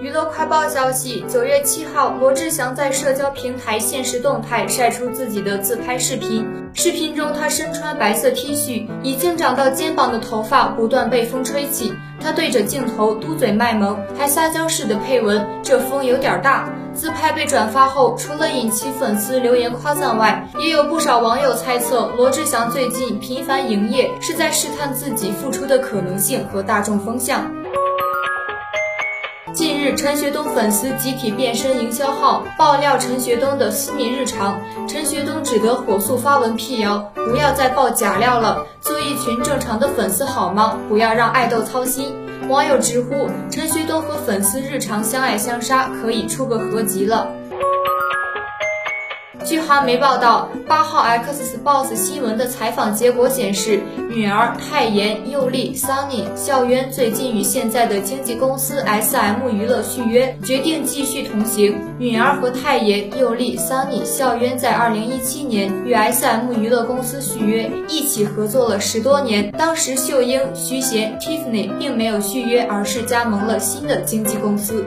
娱乐快报消息，九月七号，罗志祥在社交平台现实动态晒出自己的自拍视频。视频中，他身穿白色 T 恤，已经长到肩膀的头发不断被风吹起。他对着镜头嘟嘴卖萌，还撒娇似的配文：“这风有点大。”自拍被转发后，除了引起粉丝留言夸赞外，也有不少网友猜测罗志祥最近频繁营业是在试探自己复出的可能性和大众风向。陈学冬粉丝集体变身营销号，爆料陈学冬的私密日常。陈学冬只得火速发文辟谣，不要再爆假料了，做一群正常的粉丝好吗？不要让爱豆操心。网友直呼陈学冬和粉丝日常相爱相杀，可以出个合集了。据韩媒报道，八号 X Box 新闻的采访结果显示，女儿泰妍、佑丽、Sunny、孝渊最近与现在的经纪公司 SM 娱乐续约，决定继续同行。女儿和泰妍、佑丽、Sunny、孝渊在二零一七年与 SM 娱乐公司续约，一起合作了十多年。当时秀英、徐贤、Tiffany 并没有续约，而是加盟了新的经纪公司。